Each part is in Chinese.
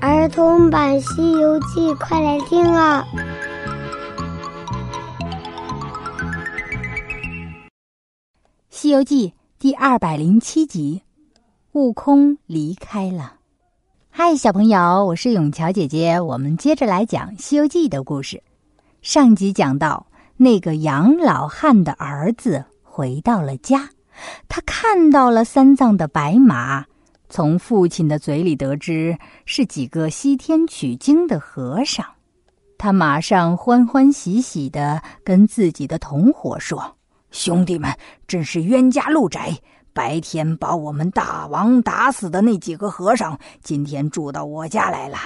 儿童版《西游记》，快来听啊！《西游记》第二百零七集，悟空离开了。嗨，小朋友，我是永桥姐姐。我们接着来讲《西游记》的故事。上集讲到，那个杨老汉的儿子回到了家，他看到了三藏的白马。从父亲的嘴里得知是几个西天取经的和尚，他马上欢欢喜喜的跟自己的同伙说：“兄弟们，真是冤家路窄！白天把我们大王打死的那几个和尚，今天住到我家来了。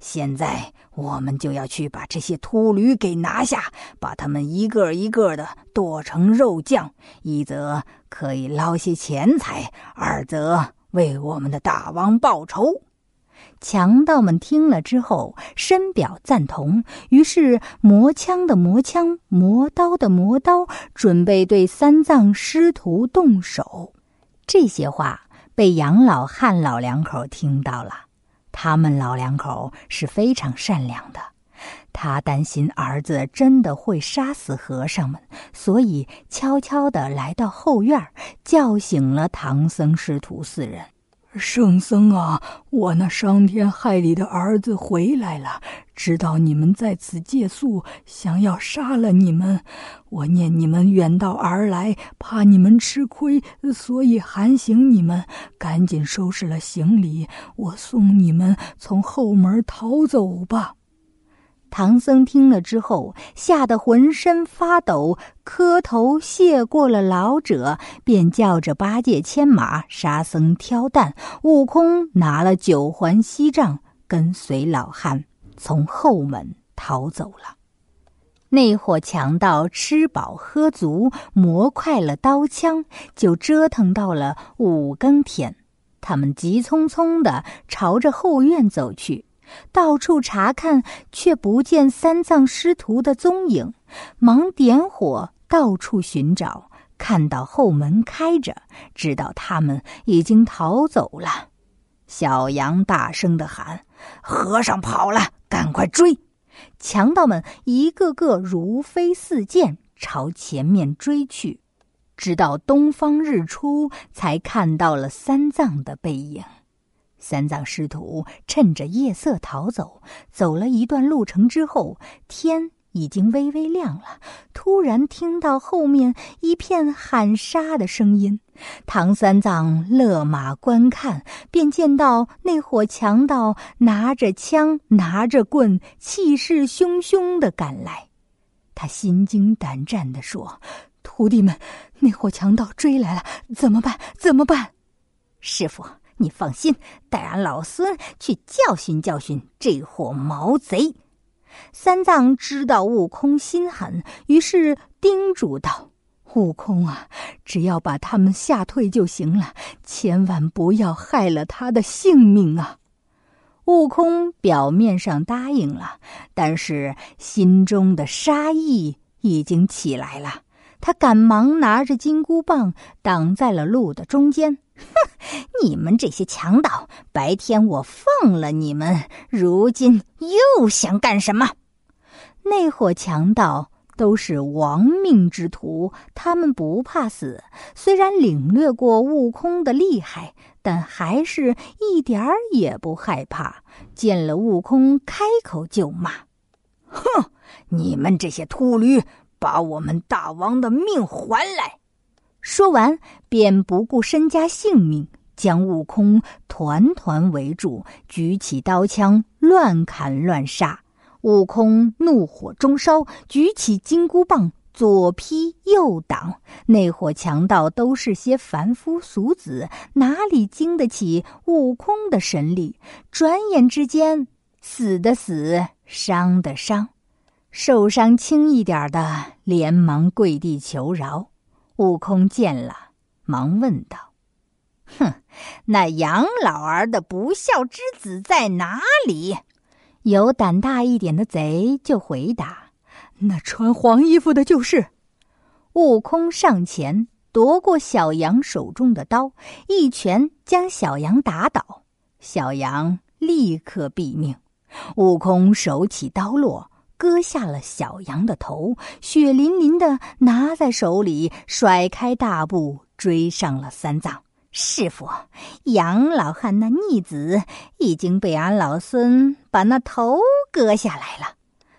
现在我们就要去把这些秃驴给拿下，把他们一个一个的剁成肉酱，一则可以捞些钱财，二则……”为我们的大王报仇！强盗们听了之后深表赞同，于是磨枪的磨枪，磨刀的磨刀，准备对三藏师徒动手。这些话被杨老汉老两口听到了，他们老两口是非常善良的。他担心儿子真的会杀死和尚们，所以悄悄地来到后院，叫醒了唐僧师徒四人。圣僧啊，我那伤天害理的儿子回来了，知道你们在此借宿，想要杀了你们。我念你们远道而来，怕你们吃亏，所以喊醒你们，赶紧收拾了行李，我送你们从后门逃走吧。唐僧听了之后，吓得浑身发抖，磕头谢过了老者，便叫着八戒牵马，沙僧挑担，悟空拿了九环锡杖，跟随老汉从后门逃走了。那伙强盗吃饱喝足，磨快了刀枪，就折腾到了五更天。他们急匆匆的朝着后院走去。到处查看，却不见三藏师徒的踪影，忙点火到处寻找。看到后门开着，知道他们已经逃走了。小羊大声的喊：“和尚跑了，赶快追！”强盗们一个个如飞似箭，朝前面追去。直到东方日出，才看到了三藏的背影。三藏师徒趁着夜色逃走，走了一段路程之后，天已经微微亮了。突然听到后面一片喊杀的声音，唐三藏勒马观看，便见到那伙强盗拿着枪、拿着棍，气势汹汹的赶来。他心惊胆战地说：“徒弟们，那伙强盗追来了，怎么办？怎么办？”师傅。你放心，带俺老孙去教训教训这伙毛贼。三藏知道悟空心狠，于是叮嘱道：“悟空啊，只要把他们吓退就行了，千万不要害了他的性命啊！”悟空表面上答应了，但是心中的杀意已经起来了。他赶忙拿着金箍棒挡在了路的中间。哼！你们这些强盗，白天我放了你们，如今又想干什么？那伙强盗都是亡命之徒，他们不怕死。虽然领略过悟空的厉害，但还是一点儿也不害怕。见了悟空，开口就骂：“哼！你们这些秃驴，把我们大王的命还来！”说完，便不顾身家性命，将悟空团团围住，举起刀枪乱砍乱杀。悟空怒火中烧，举起金箍棒左劈右挡。那伙强盗都是些凡夫俗子，哪里经得起悟空的神力？转眼之间，死的死，伤的伤，受伤轻一点的，连忙跪地求饶。悟空见了，忙问道：“哼，那杨老儿的不孝之子在哪里？”有胆大一点的贼就回答：“那穿黄衣服的就是。”悟空上前夺过小羊手中的刀，一拳将小羊打倒。小羊立刻毙命。悟空手起刀落，割下了小羊的头，血淋淋的拿在手里，甩开大步追上了三藏。师傅，杨老汉那逆子已经被俺老孙把那头割下来了。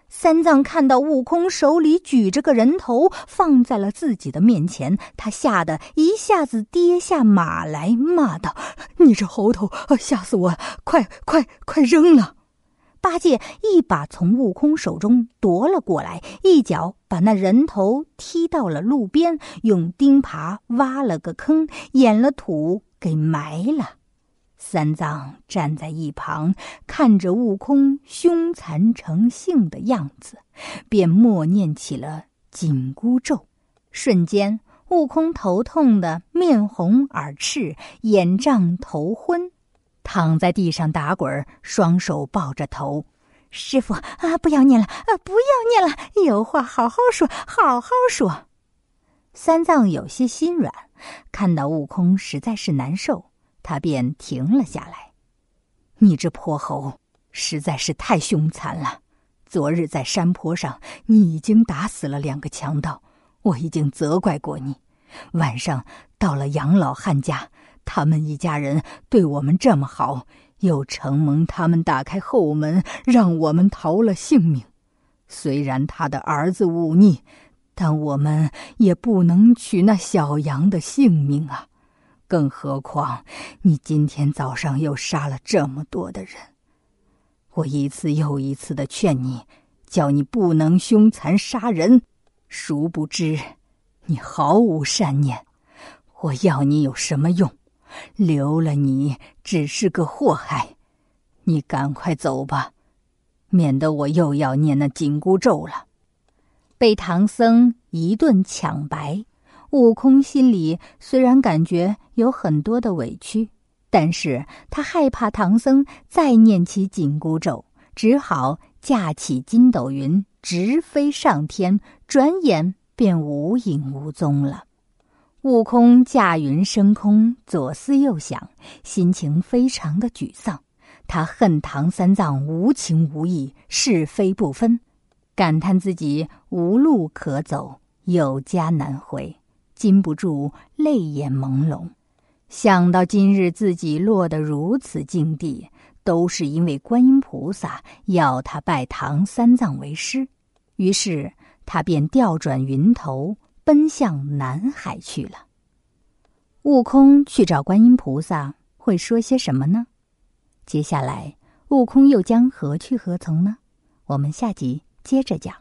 三藏看到悟空手里举着个人头放在了自己的面前，他吓得一下子跌下马来，骂道：“你这猴头，吓死我！快快快扔了！”八戒一把从悟空手中夺了过来，一脚把那人头踢到了路边，用钉耙挖了个坑，掩了土，给埋了。三藏站在一旁，看着悟空凶残成性的样子，便默念起了紧箍咒。瞬间，悟空头痛的面红耳赤，眼胀头昏，躺在地上打滚，双手抱着头。师傅啊，不要念了啊，不要念了，有话好好说，好好说。三藏有些心软，看到悟空实在是难受。他便停了下来。你这泼猴，实在是太凶残了。昨日在山坡上，你已经打死了两个强盗，我已经责怪过你。晚上到了杨老汉家，他们一家人对我们这么好，又承蒙他们打开后门，让我们逃了性命。虽然他的儿子忤逆，但我们也不能取那小羊的性命啊。更何况，你今天早上又杀了这么多的人，我一次又一次的劝你，叫你不能凶残杀人，殊不知，你毫无善念。我要你有什么用？留了你只是个祸害。你赶快走吧，免得我又要念那紧箍咒了。被唐僧一顿抢白。悟空心里虽然感觉有很多的委屈，但是他害怕唐僧再念起紧箍咒，只好架起筋斗云直飞上天，转眼便无影无踪了。悟空驾云升空，左思右想，心情非常的沮丧。他恨唐三藏无情无义，是非不分，感叹自己无路可走，有家难回。禁不住泪眼朦胧，想到今日自己落得如此境地，都是因为观音菩萨要他拜唐三藏为师，于是他便调转云头，奔向南海去了。悟空去找观音菩萨，会说些什么呢？接下来，悟空又将何去何从呢？我们下集接着讲。